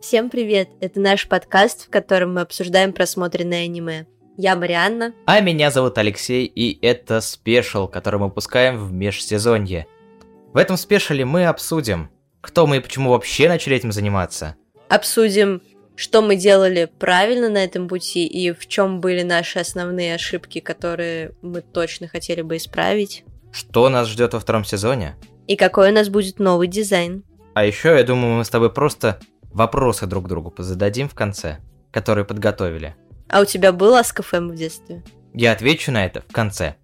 Всем привет! Это наш подкаст, в котором мы обсуждаем просмотренное аниме. Я Марианна. А меня зовут Алексей, и это спешл, который мы выпускаем в межсезонье. В этом спешале мы обсудим, кто мы и почему вообще начали этим заниматься. Обсудим, что мы делали правильно на этом пути и в чем были наши основные ошибки, которые мы точно хотели бы исправить. Что нас ждет во втором сезоне? И какой у нас будет новый дизайн. А еще, я думаю, мы с тобой просто вопросы друг другу зададим в конце, которые подготовили. А у тебя был Аскафэм в детстве? Я отвечу на это в конце.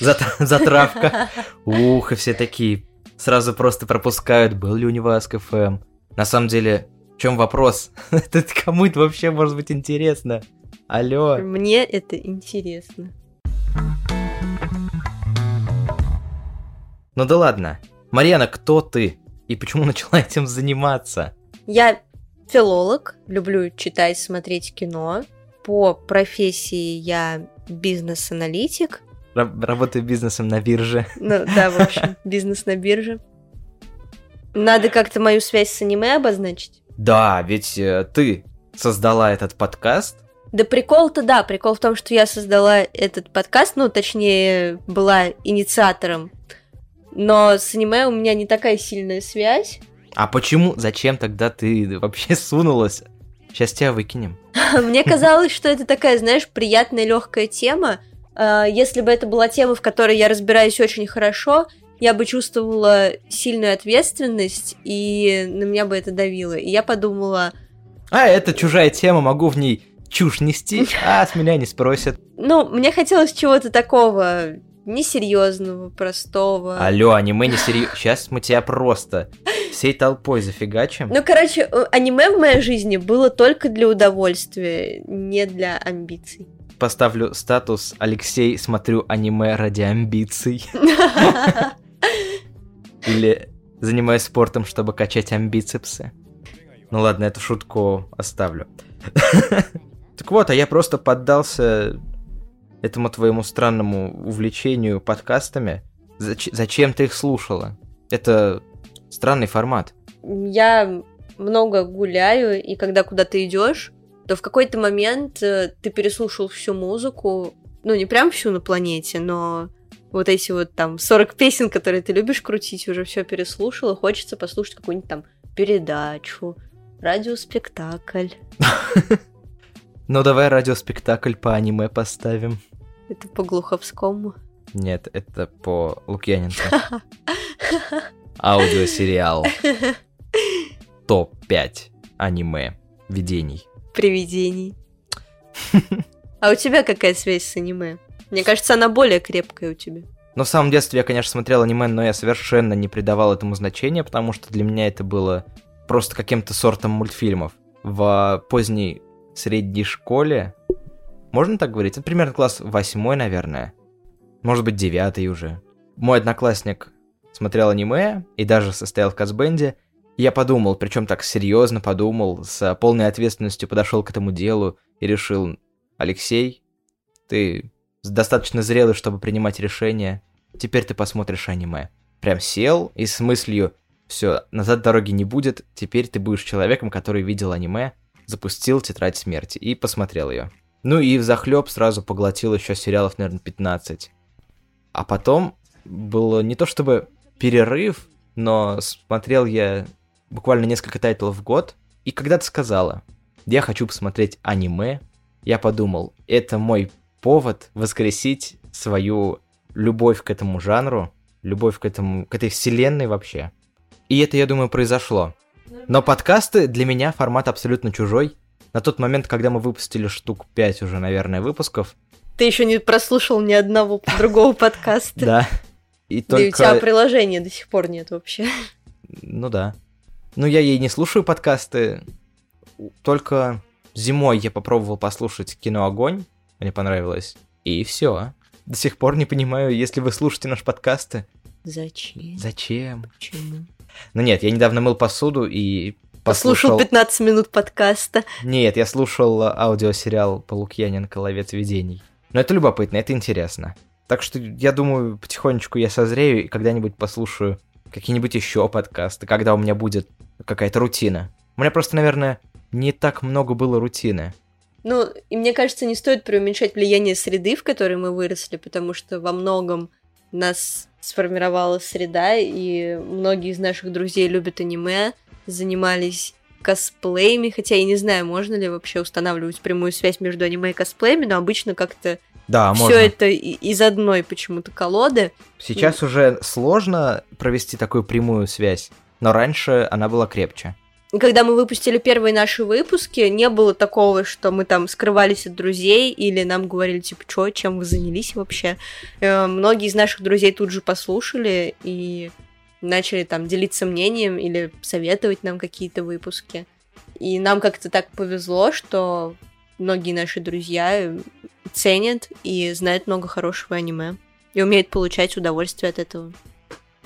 Зат- затравка. Ух, и все такие сразу просто пропускают, был ли у него Аскафэм. На самом деле, в чем вопрос? это кому это вообще может быть интересно? Алло. Мне это интересно. Ну да ладно. Марьяна, кто ты? И почему начала этим заниматься? Я филолог, люблю читать, смотреть кино. По профессии я бизнес-аналитик. Ра- работаю бизнесом на бирже. Ну да, в общем, бизнес на бирже. Надо как-то мою связь с аниме обозначить. Да, ведь э, ты создала этот подкаст. Да прикол-то да, прикол в том, что я создала этот подкаст, ну, точнее, была инициатором. Но с аниме у меня не такая сильная связь. А почему, зачем тогда ты вообще сунулась? Сейчас тебя выкинем. Мне казалось, что это такая, знаешь, приятная легкая тема. А, Если бы это была тема, в которой я разбираюсь очень хорошо, я бы чувствовала сильную ответственность, и на меня бы это давило. И я подумала, А, это чужая тема, могу в ней чушь нести, а с меня не спросят. ну, мне хотелось чего-то такого несерьезного, простого. Алло, аниме не серьезно. Сейчас мы тебя просто всей толпой зафигачим. Ну, короче, э, аниме в моей жизни было только для удовольствия, не для амбиций. Поставлю статус Алексей, смотрю аниме ради амбиций. Или занимаюсь спортом, чтобы качать амбицепсы. Ну ладно, эту шутку оставлю. Так вот, а я просто поддался этому твоему странному увлечению подкастами. Зач- Зачем ты их слушала? Это странный формат. Я много гуляю, и когда куда-то идешь, то в какой-то момент э, ты переслушал всю музыку, ну, не прям всю на планете, но вот эти вот там 40 песен, которые ты любишь крутить, уже все переслушал, и хочется послушать какую-нибудь там передачу, радиоспектакль. Ну давай радиоспектакль по аниме поставим. Это по Глуховскому. Нет, это по Лукьяненко. Аудиосериал. Топ-5 аниме видений. Привидений. А у тебя какая связь с аниме? Мне кажется, она более крепкая у тебя. Но в самом детстве я, конечно, смотрел аниме, но я совершенно не придавал этому значения, потому что для меня это было просто каким-то сортом мультфильмов. В поздней средней школе, можно так говорить, это примерно класс восьмой, наверное. Может быть, девятый уже. Мой одноклассник смотрел аниме и даже состоял в Казбенде. И Я подумал, причем так серьезно подумал, с полной ответственностью подошел к этому делу и решил, Алексей, ты достаточно зрелый, чтобы принимать решения. Теперь ты посмотришь аниме. Прям сел и с мыслью, все, назад дороги не будет, теперь ты будешь человеком, который видел аниме, запустил тетрадь смерти и посмотрел ее. Ну и в захлеб сразу поглотил еще сериалов, наверное, 15. А потом было не то чтобы перерыв, но смотрел я буквально несколько тайтлов в год. И когда ты сказала, я хочу посмотреть аниме, я подумал, это мой повод воскресить свою любовь к этому жанру, любовь к, этому, к этой вселенной вообще. И это, я думаю, произошло. Но подкасты для меня формат абсолютно чужой. На тот момент, когда мы выпустили штук 5 уже, наверное, выпусков, Ты еще не прослушал ни одного другого подкаста. да. И Да и у тебя только... приложения до сих пор нет вообще. Ну да. Ну я ей не слушаю подкасты. Только зимой я попробовал послушать кино Огонь. Мне понравилось. И все. До сих пор не понимаю, если вы слушаете наши подкасты, Зачем? зачем? Почему? Ну нет, я недавно мыл посуду и Послушал послушал... 15 минут подкаста. Нет, я слушал аудиосериал по Лукьяненко «Ловец видений». Но это любопытно, это интересно. Так что я думаю, потихонечку я созрею и когда-нибудь послушаю какие-нибудь еще подкасты, когда у меня будет какая-то рутина. У меня просто, наверное, не так много было рутины. Ну, и мне кажется, не стоит преуменьшать влияние среды, в которой мы выросли, потому что во многом нас сформировала среда, и многие из наших друзей любят аниме, занимались косплеями, хотя я не знаю, можно ли вообще устанавливать прямую связь между аниме и косплеями, но обычно как-то Да, все можно. это и- из одной почему-то колоды. Сейчас уже сложно провести такую прямую связь, но раньше она была крепче. И когда мы выпустили первые наши выпуски, не было такого, что мы там скрывались от друзей или нам говорили, типа, чё, чем вы занялись вообще. Э, Многие из наших друзей тут же послушали и начали там делиться мнением или советовать нам какие-то выпуски. И нам как-то так повезло, что многие наши друзья ценят и знают много хорошего аниме. И умеют получать удовольствие от этого.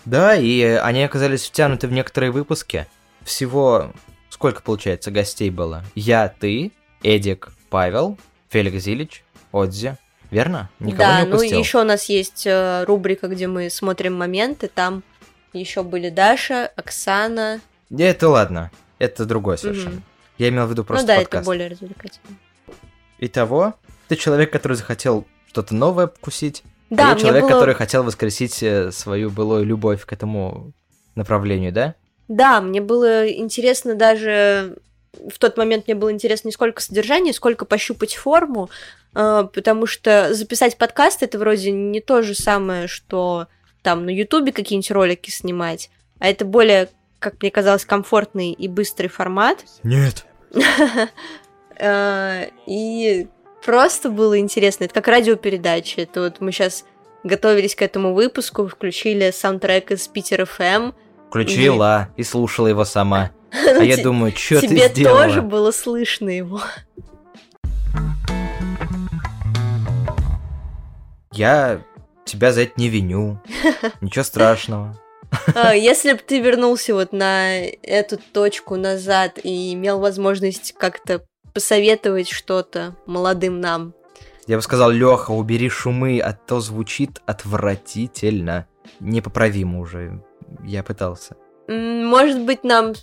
Да, и они оказались втянуты в некоторые выпуски. Всего сколько, получается, гостей было? Я, ты, Эдик, Павел, Феликс Зилич, Отзи. Верно? Никого да, не ну упустил? еще у нас есть э, рубрика, где мы смотрим моменты. Там еще были Даша, Оксана. Не, Это ладно. Это другое совершенно. Мгм. Я имел в виду просто ну да, подкаст. это более развлекательно. Итого, ты человек, который захотел что-то новое вкусить, Да, а я человек, было... который хотел воскресить э, свою былую любовь к этому направлению, да? Да, мне было интересно даже... В тот момент мне было интересно не сколько содержание, сколько пощупать форму, э, потому что записать подкаст это вроде не то же самое, что там на Ютубе какие-нибудь ролики снимать, а это более, как мне казалось, комфортный и быстрый формат. Нет. Э, И просто было интересно. Это как радиопередача. Это вот мы сейчас готовились к этому выпуску, включили саундтрек из Питер ФМ. Включила и слушала его сама. А я Те- думаю, что ты Тебе сделала? тоже было слышно его. Я тебя за это не виню. Ничего страшного. А, Если бы ты вернулся вот на эту точку назад и имел возможность как-то посоветовать что-то молодым нам, Я бы сказал, Леха, убери шумы, а то звучит отвратительно. Непоправимо уже. Я пытался. может быть, нам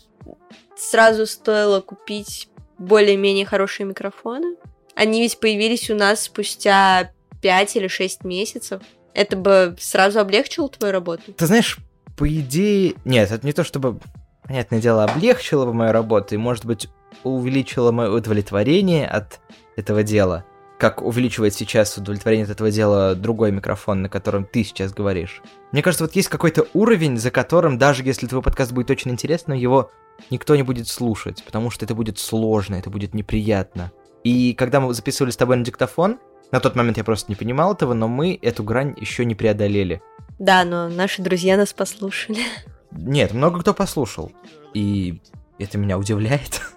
сразу стоило купить более-менее хорошие микрофоны? Они ведь появились у нас спустя 5 или 6 месяцев. Это бы сразу облегчило твою работу? Ты знаешь, по идее... Нет, это не то, чтобы, понятное дело, облегчило бы мою работу и, может быть, увеличило мое удовлетворение от этого дела. Как увеличивает сейчас удовлетворение от этого дела другой микрофон, на котором ты сейчас говоришь. Мне кажется, вот есть какой-то уровень, за которым, даже если твой подкаст будет очень интересным, его никто не будет слушать, потому что это будет сложно, это будет неприятно. И когда мы записывали с тобой на диктофон, на тот момент я просто не понимал этого, но мы эту грань еще не преодолели. Да, но наши друзья нас послушали. Нет, много кто послушал. И это меня удивляет.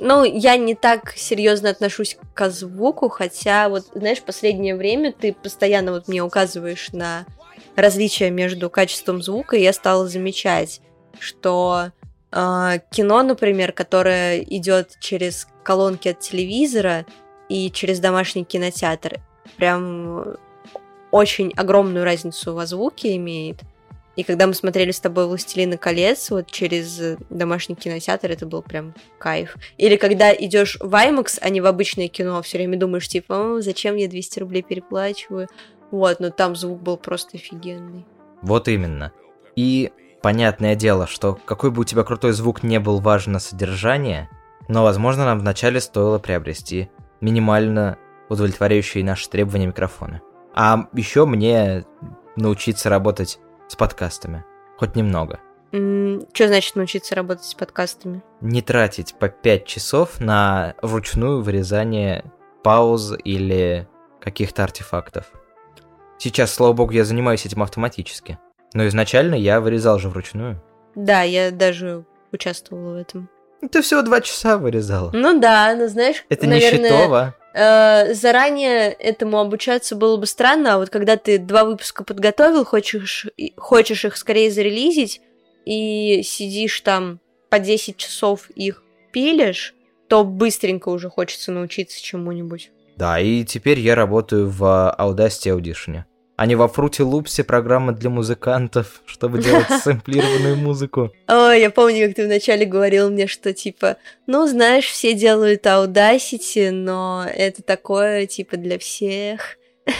Ну, я не так серьезно отношусь к звуку, хотя вот, знаешь, в последнее время ты постоянно вот мне указываешь на различия между качеством звука, и я стала замечать, что э, кино, например, которое идет через колонки от телевизора и через домашний кинотеатр, прям очень огромную разницу во звуке имеет. И когда мы смотрели с тобой «Властелина колец», вот через э, домашний кинотеатр, это был прям кайф. Или когда идешь в IMAX, а не в обычное кино, все время думаешь, типа, «О, зачем я 200 рублей переплачиваю? Вот, но там звук был просто офигенный. Вот именно. И понятное дело, что какой бы у тебя крутой звук не был, важно содержание, но, возможно, нам вначале стоило приобрести минимально удовлетворяющие наши требования микрофоны. А еще мне научиться работать с подкастами. Хоть немного. Что значит научиться работать с подкастами? Не тратить по 5 часов на вручную вырезание пауз или каких-то артефактов. Сейчас, слава богу, я занимаюсь этим автоматически. Но изначально я вырезал же вручную. Да, я даже участвовала в этом. Ты всего два часа вырезала. Ну да, но знаешь, Это наверное, не щитово. э, заранее этому обучаться было бы странно, а вот когда ты два выпуска подготовил, хочешь, хочешь их скорее зарелизить, и сидишь там по 10 часов их пилишь, то быстренько уже хочется научиться чему-нибудь. Да, и теперь я работаю в Audacity Audition. А не во Фрути Лупсе программа для музыкантов, чтобы делать сэмплированную музыку. Ой, я помню, как ты вначале говорил мне, что типа, ну, знаешь, все делают Audacity, но это такое, типа, для всех.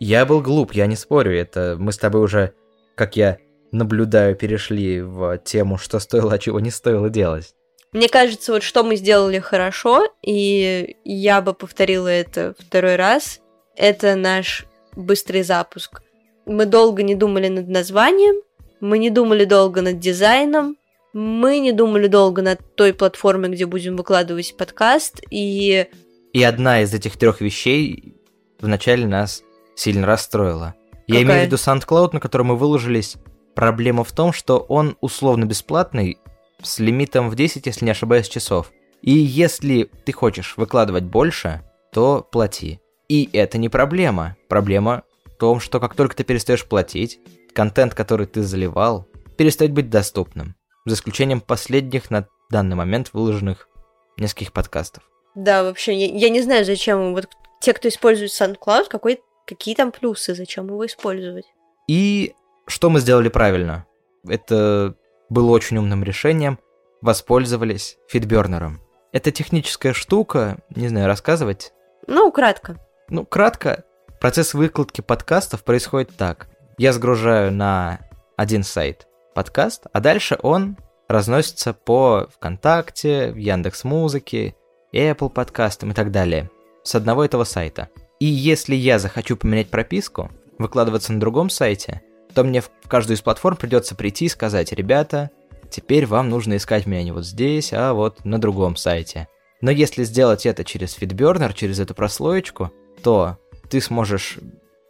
Я был глуп, я не спорю, это мы с тобой уже, как я наблюдаю, перешли в тему, что стоило, а чего не стоило делать. Мне кажется, вот что мы сделали хорошо, и я бы повторила это второй раз, это наш быстрый запуск. Мы долго не думали над названием, мы не думали долго над дизайном, мы не думали долго над той платформой, где будем выкладывать подкаст, и... И одна из этих трех вещей вначале нас сильно расстроила. Я имею в виду SoundCloud, на который мы выложились. Проблема в том, что он условно бесплатный, с лимитом в 10, если не ошибаюсь, часов. И если ты хочешь выкладывать больше, то плати. И это не проблема. Проблема в том, что как только ты перестаешь платить, контент, который ты заливал, перестает быть доступным. За исключением последних на данный момент выложенных нескольких подкастов. Да, вообще, я, я не знаю, зачем вот те, кто использует SoundCloud, какой, какие там плюсы, зачем его использовать. И что мы сделали правильно? Это было очень умным решением. Воспользовались фидбернером. Это техническая штука, не знаю, рассказывать? Ну, кратко. Ну, кратко, процесс выкладки подкастов происходит так. Я сгружаю на один сайт подкаст, а дальше он разносится по ВКонтакте, в Яндекс Музыке, Apple подкастам и так далее. С одного этого сайта. И если я захочу поменять прописку, выкладываться на другом сайте, то мне в каждую из платформ придется прийти и сказать, ребята, теперь вам нужно искать меня не вот здесь, а вот на другом сайте. Но если сделать это через FeedBurner, через эту прослоечку, то ты сможешь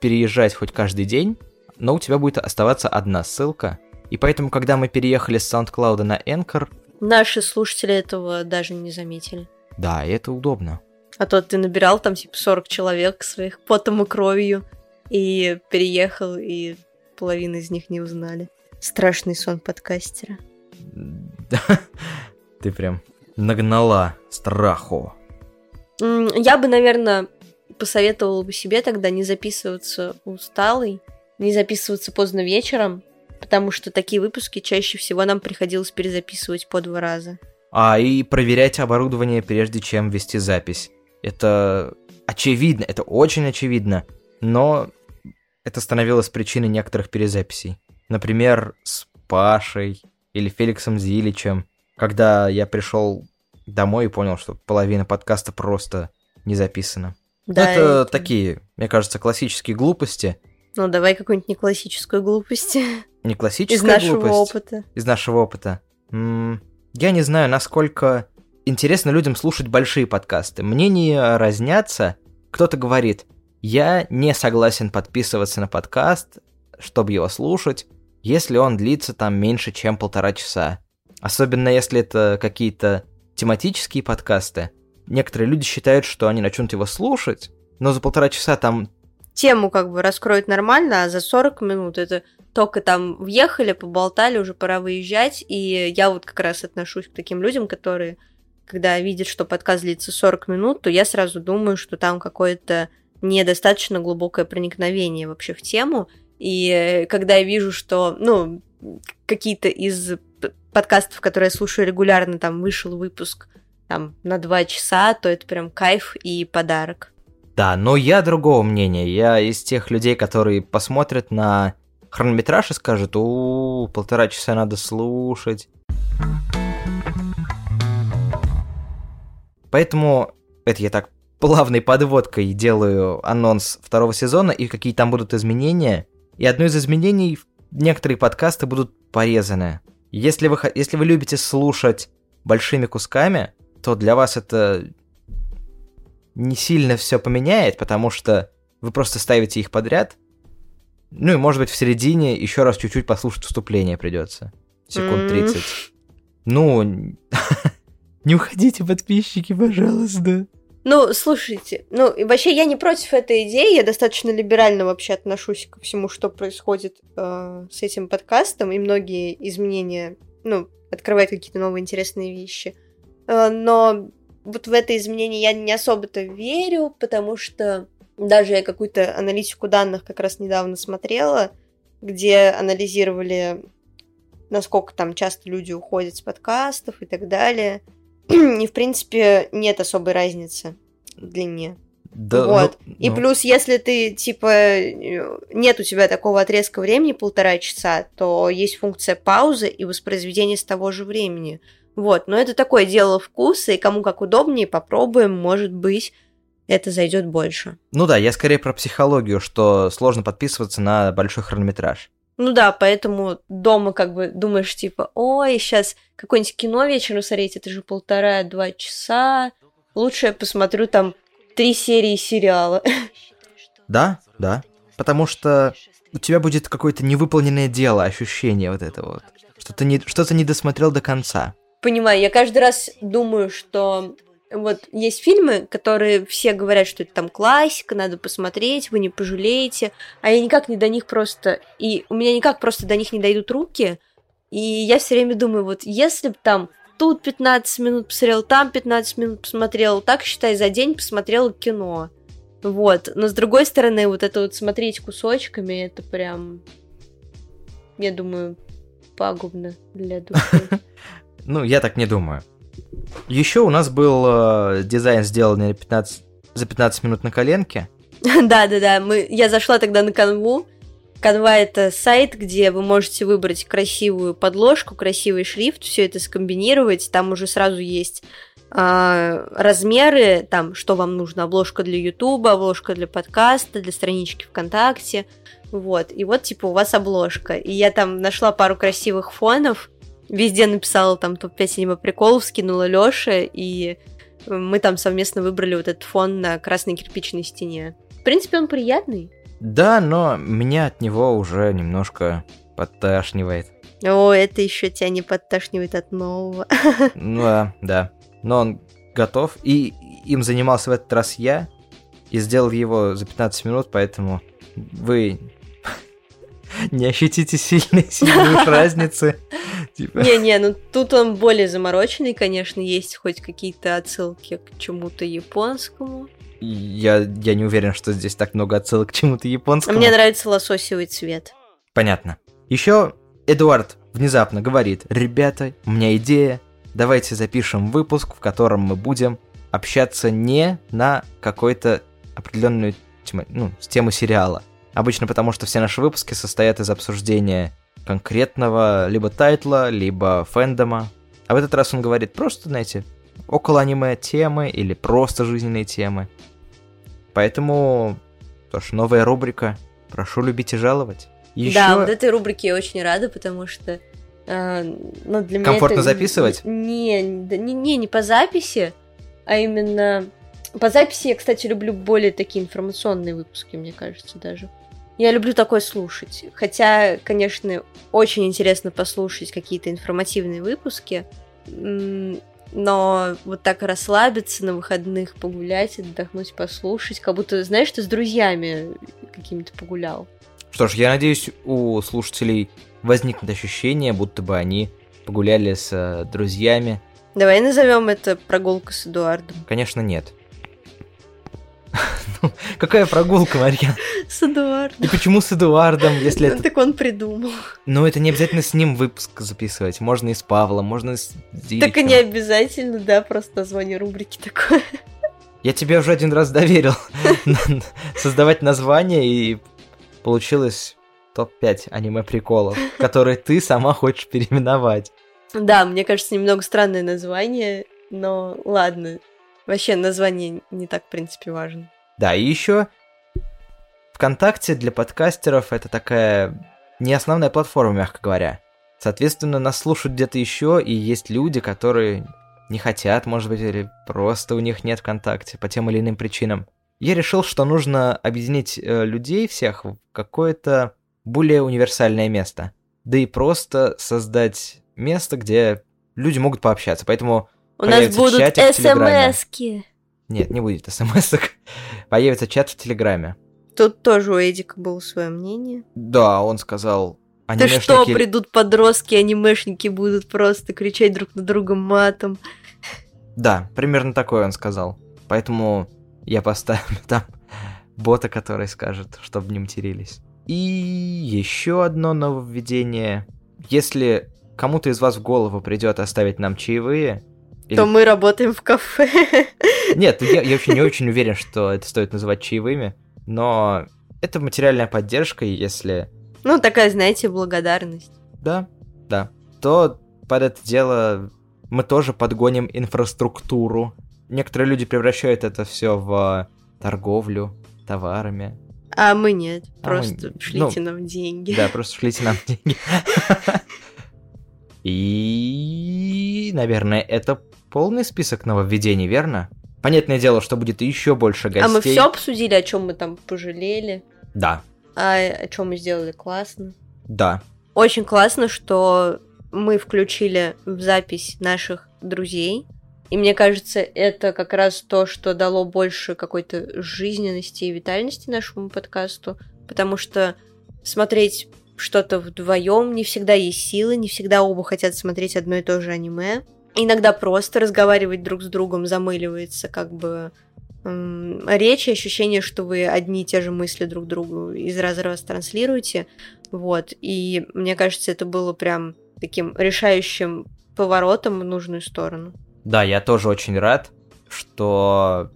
переезжать хоть каждый день, но у тебя будет оставаться одна ссылка. И поэтому, когда мы переехали с SoundCloud на Anchor... Наши слушатели этого даже не заметили. Да, и это удобно. А то ты набирал там типа 40 человек своих потом и кровью и переехал, и половина из них не узнали. Страшный сон подкастера. Ты прям нагнала страху. Я бы, наверное, посоветовала бы себе тогда не записываться усталый, не записываться поздно вечером, потому что такие выпуски чаще всего нам приходилось перезаписывать по два раза. А, и проверять оборудование, прежде чем вести запись. Это очевидно, это очень очевидно, но это становилось причиной некоторых перезаписей. Например, с Пашей или Феликсом Зиличем, когда я пришел домой и понял, что половина подкаста просто не записана. Да, это, это такие, мне кажется, классические глупости. Ну, давай какую-нибудь не классическую глупость. Не классическая Из нашего глупость. опыта. Из нашего опыта. М-м, я не знаю, насколько интересно людям слушать большие подкасты. Мнения разнятся. Кто-то говорит, я не согласен подписываться на подкаст, чтобы его слушать, если он длится там меньше, чем полтора часа. Особенно если это какие-то тематические подкасты некоторые люди считают, что они начнут его слушать, но за полтора часа там... Тему как бы раскроют нормально, а за 40 минут это только там въехали, поболтали, уже пора выезжать, и я вот как раз отношусь к таким людям, которые, когда видят, что подкаст длится 40 минут, то я сразу думаю, что там какое-то недостаточно глубокое проникновение вообще в тему, и когда я вижу, что, ну, какие-то из подкастов, которые я слушаю регулярно, там вышел выпуск там на два часа, то это прям кайф и подарок. Да, но я другого мнения. Я из тех людей, которые посмотрят на хронометраж и скажут, у, полтора часа надо слушать. Поэтому это я так плавной подводкой делаю анонс второго сезона и какие там будут изменения. И одно из изменений, некоторые подкасты будут порезаны. Если вы, если вы любите слушать большими кусками, то для вас это не сильно все поменяет, потому что вы просто ставите их подряд. Ну и, может быть, в середине еще раз чуть-чуть послушать вступление придется. Секунд 30. Ну, не уходите, подписчики, пожалуйста. Ну, слушайте, ну, вообще я не против этой идеи, я достаточно либерально вообще отношусь ко всему, что происходит э, с этим подкастом, и многие изменения, ну, открывают какие-то новые интересные вещи. Э, но вот в это изменение я не особо-то верю, потому что Даже я какую-то аналитику данных как раз недавно смотрела, где анализировали, насколько там часто люди уходят с подкастов и так далее. И, в принципе, нет особой разницы в длине. Да, вот. ну, И ну, плюс, если ты, типа, э, нет у тебя такого отрезка времени полтора часа, то есть функция паузы и воспроизведения с того же времени. Вот, но это такое дело вкуса, и кому как удобнее, попробуем, может быть, это зайдет больше. ну да, я скорее про психологию, что сложно подписываться на большой хронометраж. Ну да, поэтому дома как бы думаешь, типа, ой, сейчас какое-нибудь кино вечером смотреть, это же полтора-два часа, лучше я посмотрю там три серии сериала. Да, да. Потому что у тебя будет какое-то невыполненное дело, ощущение вот это вот. Что ты не, что ты не досмотрел до конца. Понимаю, я каждый раз думаю, что вот есть фильмы, которые все говорят, что это там классика, надо посмотреть, вы не пожалеете, а я никак не до них просто, и у меня никак просто до них не дойдут руки, и я все время думаю, вот если бы там тут 15 минут посмотрел, там 15 минут посмотрел, так считай, за день посмотрел кино. Вот, но с другой стороны, вот это вот смотреть кусочками, это прям, я думаю, пагубно для души. Ну, я так не думаю. Еще у нас был э, дизайн, сделанный на 15, за 15 минут на коленке. Да, да, да. Мы, я зашла тогда на канву. Канва это сайт, где вы можете выбрать красивую подложку, красивый шрифт, все это скомбинировать. Там уже сразу есть а, размеры, там, что вам нужно, обложка для Ютуба, обложка для подкаста, для странички ВКонтакте. Вот. И вот, типа, у вас обложка. И я там нашла пару красивых фонов, везде написала там топ-5 синема приколов, скинула Лёше, и мы там совместно выбрали вот этот фон на красной кирпичной стене. В принципе, он приятный. Да, но меня от него уже немножко подташнивает. О, это еще тебя не подташнивает от нового. Ну да, да. Но он готов. И им занимался в этот раз я. И сделал его за 15 минут, поэтому вы не ощутите сильной, разницы. Типа, Не-не, ну тут он более замороченный, конечно, есть хоть какие-то отсылки к чему-то японскому. Я, я не уверен, что здесь так много отсылок к чему-то японскому. мне нравится лососевый цвет. Понятно. Еще Эдуард внезапно говорит, ребята, у меня идея, давайте запишем выпуск, в котором мы будем общаться не на какой-то определенную тему, ну, тему сериала. Обычно потому, что все наши выпуски состоят из обсуждения конкретного либо тайтла, либо фэндома. А в этот раз он говорит просто, знаете, около аниме темы или просто жизненные темы. Поэтому, что ж, новая рубрика. Прошу любить и жаловать. Еще... Да, вот этой рубрике я очень рада, потому что э, ну, для меня Комфортно это- записывать? Не, не, не, не по записи, а именно... По записи я, кстати, люблю более такие информационные выпуски, мне кажется, даже. Я люблю такое слушать. Хотя, конечно, очень интересно послушать какие-то информативные выпуски, но вот так расслабиться на выходных, погулять, отдохнуть, послушать, как будто, знаешь, ты с друзьями какими-то погулял. Что ж, я надеюсь, у слушателей возникнет ощущение, будто бы они погуляли с э, друзьями. Давай назовем это прогулка с Эдуардом. Конечно, нет. Ну, Какая прогулка, Марья? С Эдуардом. И почему с Эдуардом, если это... Так он придумал. Ну, это не обязательно с ним выпуск записывать. Можно и с Павлом, можно с. Так и не обязательно, да, просто название рубрики такое. Я тебе уже один раз доверил создавать название, и получилось топ-5 аниме-приколов, которые ты сама хочешь переименовать. Да, мне кажется, немного странное название, но ладно. Вообще название не так, в принципе, важно. Да, и еще ВКонтакте для подкастеров это такая не основная платформа, мягко говоря. Соответственно, нас слушают где-то еще, и есть люди, которые не хотят, может быть, или просто у них нет ВКонтакте по тем или иным причинам. Я решил, что нужно объединить э, людей всех в какое-то более универсальное место. Да и просто создать место, где люди могут пообщаться. Поэтому У нас будут смс-ки. нет, не будет смс Появится чат в Телеграме. Тут тоже у Эдика было свое мнение. Да, он сказал, Ты что, анимешники... придут подростки, анимешники будут просто кричать друг на друга матом. Да, примерно такое он сказал. Поэтому я поставлю там бота, который скажет, чтобы не матерились. И еще одно нововведение. Если кому-то из вас в голову придет оставить нам чаевые, или... То мы работаем в кафе. Нет, я, я вообще не очень уверен, что это стоит называть чаевыми, но это материальная поддержка, если... Ну, такая, знаете, благодарность. Да, да. То под это дело мы тоже подгоним инфраструктуру. Некоторые люди превращают это все в торговлю товарами. А мы нет. А Просто мы- шлите ну, нам деньги. Да, просто шлите нам деньги. И, наверное, это полный список нововведений, верно? Понятное дело, что будет еще больше гостей. А мы все обсудили, о чем мы там пожалели, Да, а о чем мы сделали классно. да. Очень классно, что мы включили в запись наших друзей. И мне кажется, это как раз то, что дало больше какой-то жизненности и витальности нашему подкасту. Потому что смотреть что-то вдвоем не всегда есть силы, не всегда оба хотят смотреть одно и то же аниме. Иногда просто разговаривать друг с другом замыливается как бы м, речь ощущение, что вы одни и те же мысли друг другу из раза раз транслируете. Вот. И мне кажется, это было прям таким решающим поворотом в нужную сторону. Да, я тоже очень рад, что,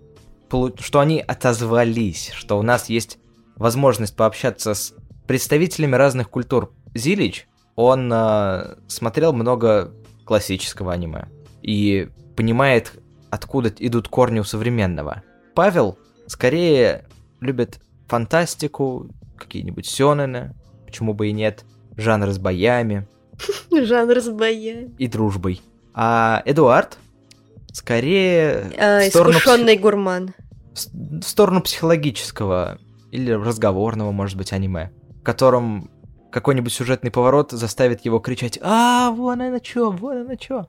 что они отозвались, что у нас есть возможность пообщаться с представителями разных культур. Зилич, он э, смотрел много классического аниме и понимает, откуда идут корни у современного. Павел скорее любит фантастику, какие-нибудь сёнэны, почему бы и нет, жанр с боями, Жанр с боями. и дружбой. А Эдуард скорее А, искушенный гурман. в сторону психологического или разговорного, может быть, аниме, в котором какой-нибудь сюжетный поворот заставит его кричать «А, вон оно чё, вон оно чё».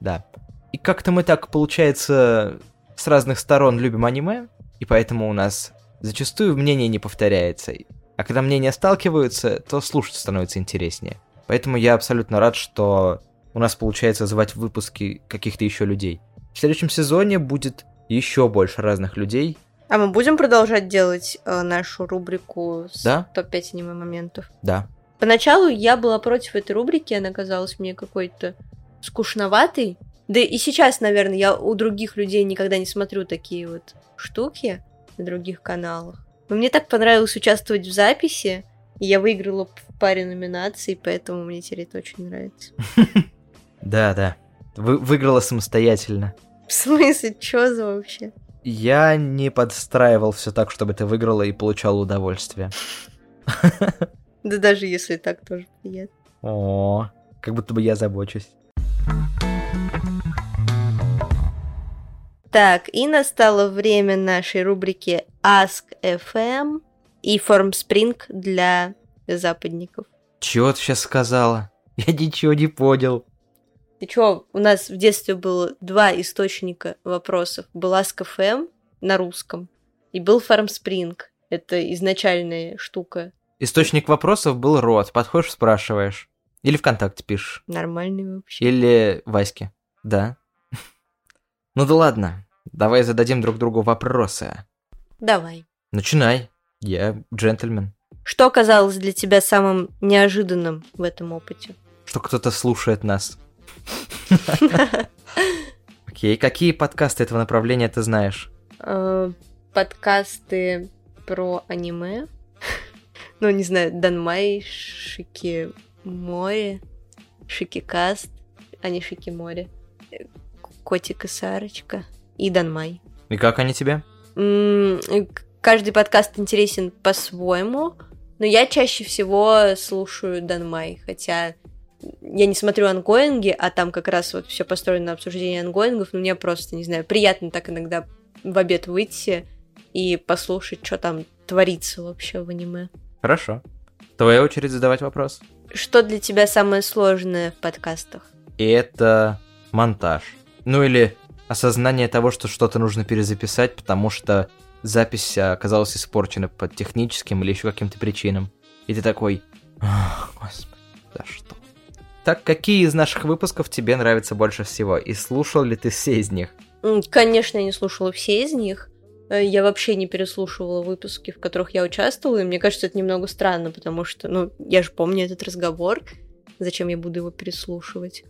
Да. И как-то мы так, получается, с разных сторон любим аниме, и поэтому у нас зачастую мнение не повторяется. А когда мнения сталкиваются, то слушать становится интереснее. Поэтому я абсолютно рад, что у нас получается звать выпуски каких-то еще людей. В следующем сезоне будет еще больше разных людей. А мы будем продолжать делать э, нашу рубрику с Да. топ-5 аниме моментов? Да. Поначалу я была против этой рубрики, она казалась мне какой-то скучноватой. Да и сейчас, наверное, я у других людей никогда не смотрю такие вот штуки на других каналах. Но мне так понравилось участвовать в записи, и я выиграла в паре номинаций, поэтому мне теперь это очень нравится. Да, да. Вы выиграла самостоятельно. В смысле, чё за вообще? Я не подстраивал все так, чтобы ты выиграла и получала удовольствие. Да даже если так, тоже приятно. О, как будто бы я забочусь. Так, и настало время нашей рубрики Ask FM и Formspring для западников. Чего ты сейчас сказала? Я ничего не понял. Ты чё, у нас в детстве было два источника вопросов. Был Ask FM на русском и был Formspring. Это изначальная штука. Источник вопросов был рот. Подходишь, спрашиваешь. Или ВКонтакте пишешь. Нормальный вообще. Или Ваське. Да. Ну да ладно. Давай зададим друг другу вопросы. Давай. Начинай. Я джентльмен. Что оказалось для тебя самым неожиданным в этом опыте? Что кто-то слушает нас. Окей, какие подкасты этого направления ты знаешь? Э, Подкасты про аниме. Ну, не знаю, Данмай, Шики Море, Шикикаст, а не Шики Море. Э, Котик и Сарочка и Данмай. И как они тебе? Каждый подкаст интересен по-своему, но я чаще всего слушаю Данмай, хотя я не смотрю ангоинги, а там как раз вот все построено на обсуждении ангоингов, но мне просто, не знаю, приятно так иногда в обед выйти и послушать, что там творится вообще в аниме. Хорошо. Твоя очередь задавать вопрос. Что для тебя самое сложное в подкастах? Это монтаж. Ну или осознание того, что что-то нужно перезаписать, потому что запись а, оказалась испорчена по техническим или еще каким-то причинам. И ты такой, «Ах, господи, да что? Так, какие из наших выпусков тебе нравятся больше всего? И слушал ли ты все из них? Конечно, я не слушала все из них, Э, я вообще не переслушивала выпуски, в которых я участвовала, и мне кажется, это немного странно, потому что, ну, я же помню этот разговор, зачем я буду его переслушивать.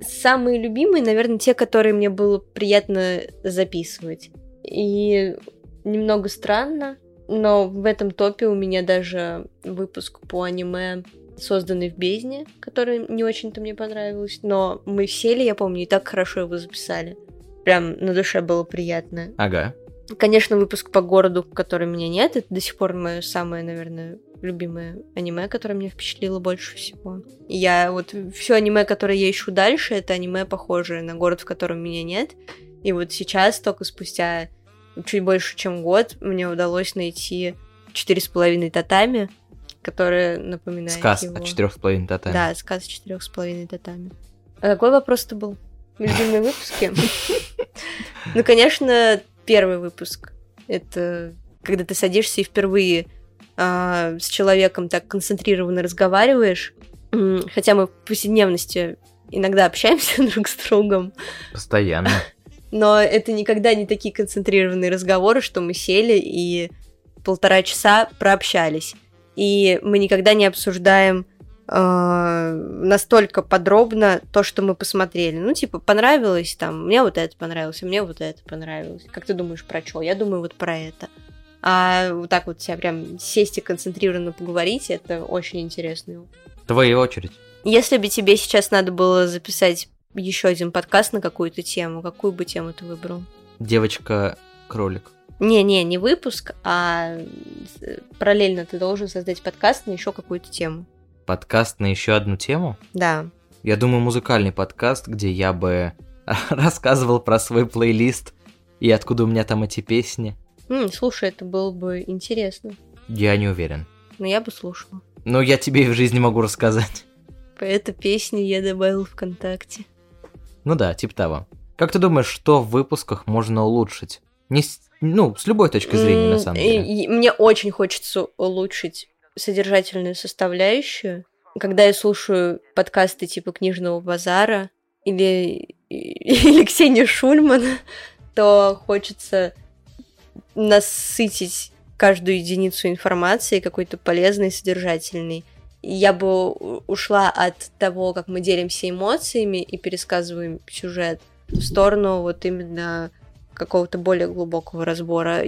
Самые любимые, наверное, те, которые мне было приятно записывать. И немного странно, но в этом топе у меня даже выпуск по аниме созданный в бездне, который не очень-то мне понравилось. Но мы сели, я помню, и так хорошо его записали. Прям на душе было приятно. Ага. Конечно, выпуск по городу, который меня нет, это до сих пор мое самое, наверное, любимое аниме, которое меня впечатлило больше всего. Я вот все аниме, которое я ищу дальше, это аниме похожее на город, в котором меня нет. И вот сейчас, только спустя чуть больше, чем год, мне удалось найти четыре с половиной татами, которые напоминают Сказ его. о четырех с половиной татами. Да, сказ о четырех с половиной татами. А какой вопрос-то был? Любимые выпуски? Ну, конечно, первый выпуск. Это когда ты садишься и впервые а, с человеком так концентрированно разговариваешь. Хотя мы в повседневности иногда общаемся друг с другом. Постоянно. Но это никогда не такие концентрированные разговоры, что мы сели и полтора часа прообщались. И мы никогда не обсуждаем э, настолько подробно то, что мы посмотрели. Ну, типа, понравилось там, мне вот это понравилось, мне вот это понравилось. Как ты думаешь про что? Я думаю вот про это. А вот так вот себя прям сесть и концентрированно поговорить, это очень интересно. Твоя очередь. Если бы тебе сейчас надо было записать еще один подкаст на какую-то тему, какую бы тему ты выбрал? Девочка-кролик. Не-не, не выпуск, а параллельно ты должен создать подкаст на еще какую-то тему. Подкаст на еще одну тему? Да. Я думаю, музыкальный подкаст, где я бы рассказывал про свой плейлист и откуда у меня там эти песни. М, слушай, это было бы интересно. Я не уверен. Но я бы слушала. Но я тебе и в жизни могу рассказать. По этой песне я добавил ВКонтакте. Ну да, типа того. Как ты думаешь, что в выпусках можно улучшить? Не с, ну, с любой точки зрения, на самом деле. Мне очень хочется улучшить содержательную составляющую. Когда я слушаю подкасты типа «Книжного базара» или, или Ксении Шульман, то хочется насытить каждую единицу информации какой-то полезной, содержательной. Я бы ушла от того, как мы делимся эмоциями и пересказываем сюжет, в сторону вот именно какого-то более глубокого разбора.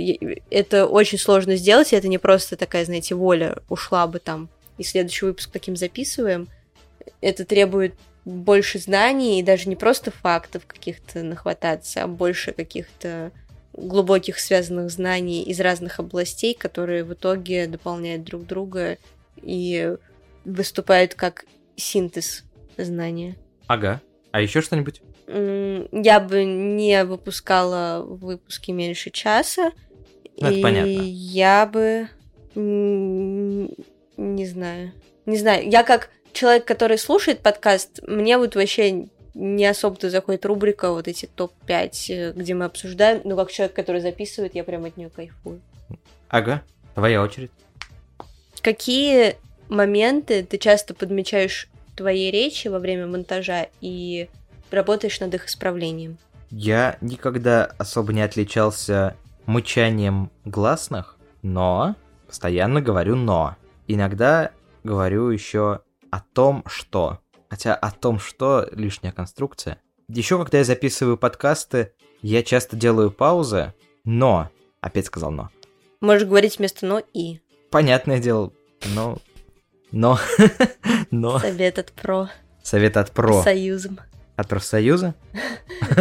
Это очень сложно сделать, и это не просто такая, знаете, воля ушла бы там, и следующий выпуск таким записываем. Это требует больше знаний, и даже не просто фактов каких-то нахвататься, а больше каких-то глубоких связанных знаний из разных областей, которые в итоге дополняют друг друга и выступают как синтез знания. Ага. А еще что-нибудь? Я бы не выпускала выпуски меньше часа. Ну, это и понятно. Я бы... Не знаю. Не знаю. Я как человек, который слушает подкаст, мне вот вообще не особо-то заходит рубрика вот эти топ-5, э, где мы обсуждаем. Но как человек, который записывает, я прям от нее кайфую. Ага. Твоя очередь. Какие моменты ты часто подмечаешь в твоей речи во время монтажа и работаешь над их исправлением? Я никогда особо не отличался мычанием гласных, но постоянно говорю «но». Иногда говорю еще о том, что. Хотя о том, что лишняя конструкция. Еще когда я записываю подкасты, я часто делаю паузы, но... Опять сказал «но». Можешь говорить вместо «но» и. Понятное дело, но... Но... Но... Совет от ПРО. Совет от ПРО. Союзом. От профсоюза?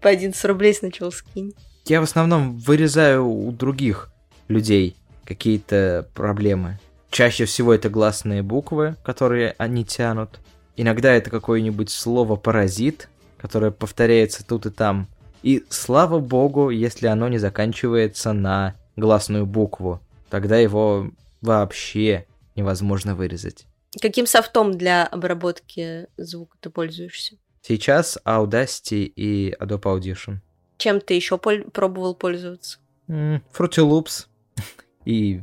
По 11 рублей сначала скинь. Я в основном вырезаю у других людей какие-то проблемы. Чаще всего это гласные буквы, которые они тянут. Иногда это какое-нибудь слово паразит, которое повторяется тут и там. И слава богу, если оно не заканчивается на гласную букву. Тогда его вообще невозможно вырезать. Каким софтом для обработки звука ты пользуешься? Сейчас Audacity и Adobe Audition. Чем ты еще поль- пробовал пользоваться? Fruity Loops. И,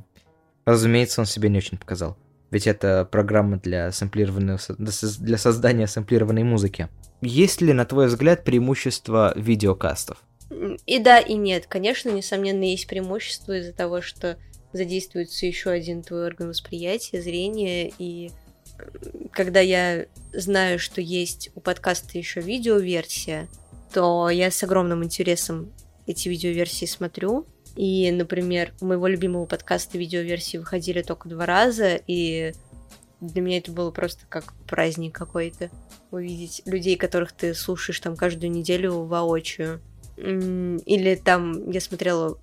разумеется, он себе не очень показал. Ведь это программа для сэмплированного со- для соз- для создания сэмплированной музыки. Есть ли, на твой взгляд, преимущество видеокастов? И да, и нет. Конечно, несомненно, есть преимущество из-за того, что задействуется еще один твой орган восприятия, зрения, и когда я знаю, что есть у подкаста еще видеоверсия, то я с огромным интересом эти видеоверсии смотрю. И, например, у моего любимого подкаста видеоверсии выходили только два раза, и для меня это было просто как праздник какой-то. Увидеть людей, которых ты слушаешь там каждую неделю воочию. Или там я смотрела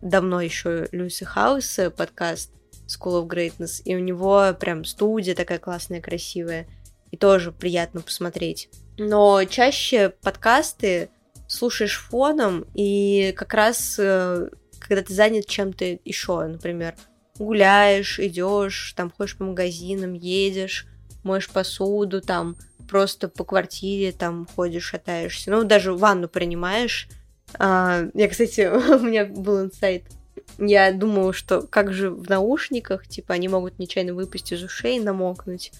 давно еще Люси Хауса подкаст School of Greatness, и у него прям студия такая классная, красивая, и тоже приятно посмотреть. Но чаще подкасты слушаешь фоном, и как раз э, когда ты занят чем-то еще, например, гуляешь, идешь, там ходишь по магазинам, едешь, моешь посуду, там просто по квартире там ходишь, шатаешься, ну даже ванну принимаешь. А, я, кстати, у меня был инсайт. Я думала, что как же в наушниках, типа, они могут нечаянно выпасть из ушей и намокнуть.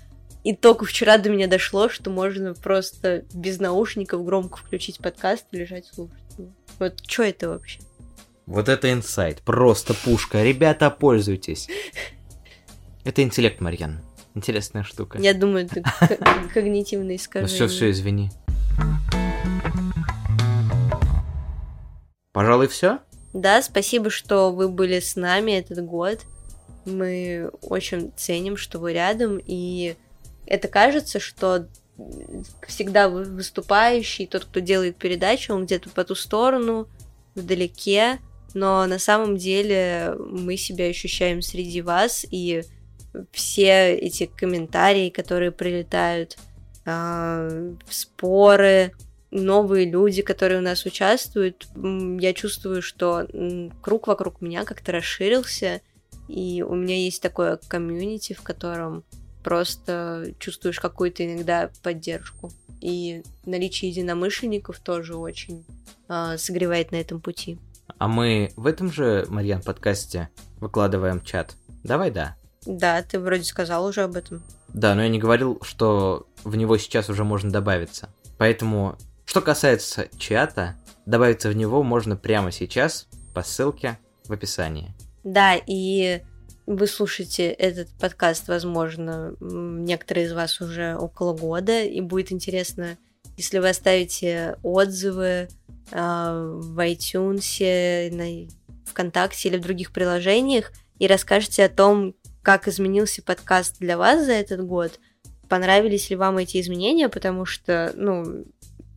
И только вчера до меня дошло, что можно просто без наушников громко включить подкаст и лежать слушать Вот что это вообще? Вот это инсайт, просто пушка. Ребята, пользуйтесь. Это интеллект, Марьян. Интересная штука. Я думаю, это когнитивное искажение. Ну все, все, извини. Пожалуй, все. Да, спасибо, что вы были с нами этот год. Мы очень ценим, что вы рядом, и это кажется, что всегда выступающий, тот, кто делает передачу, он где-то по ту сторону, вдалеке, но на самом деле мы себя ощущаем среди вас, и все эти комментарии, которые прилетают, э, споры, новые люди, которые у нас участвуют, я чувствую, что круг вокруг меня как-то расширился, и у меня есть такое комьюнити, в котором просто чувствуешь какую-то иногда поддержку. И наличие единомышленников тоже очень э, согревает на этом пути. А мы в этом же, Марьян, подкасте выкладываем чат? Давай да. Да, ты вроде сказал уже об этом. Да, но я не говорил, что в него сейчас уже можно добавиться. Поэтому, что касается чата, добавиться в него можно прямо сейчас по ссылке в описании. Да, и вы слушаете этот подкаст, возможно, некоторые из вас уже около года, и будет интересно, если вы оставите отзывы, а, в iTunes, на ВКонтакте или в других приложениях и расскажете о том, как изменился подкаст для вас за этот год, понравились ли вам эти изменения, потому что, ну,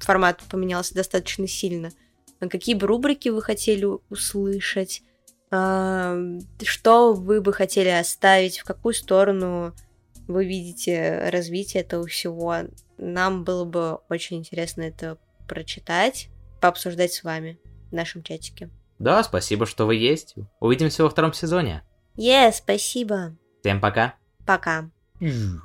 формат поменялся достаточно сильно. А какие бы рубрики вы хотели услышать, а, что вы бы хотели оставить, в какую сторону вы видите развитие этого всего. Нам было бы очень интересно это прочитать пообсуждать с вами в нашем чатике. Да, спасибо, что вы есть. Увидимся во втором сезоне. Е, yeah, спасибо. Всем пока. Пока. Mm.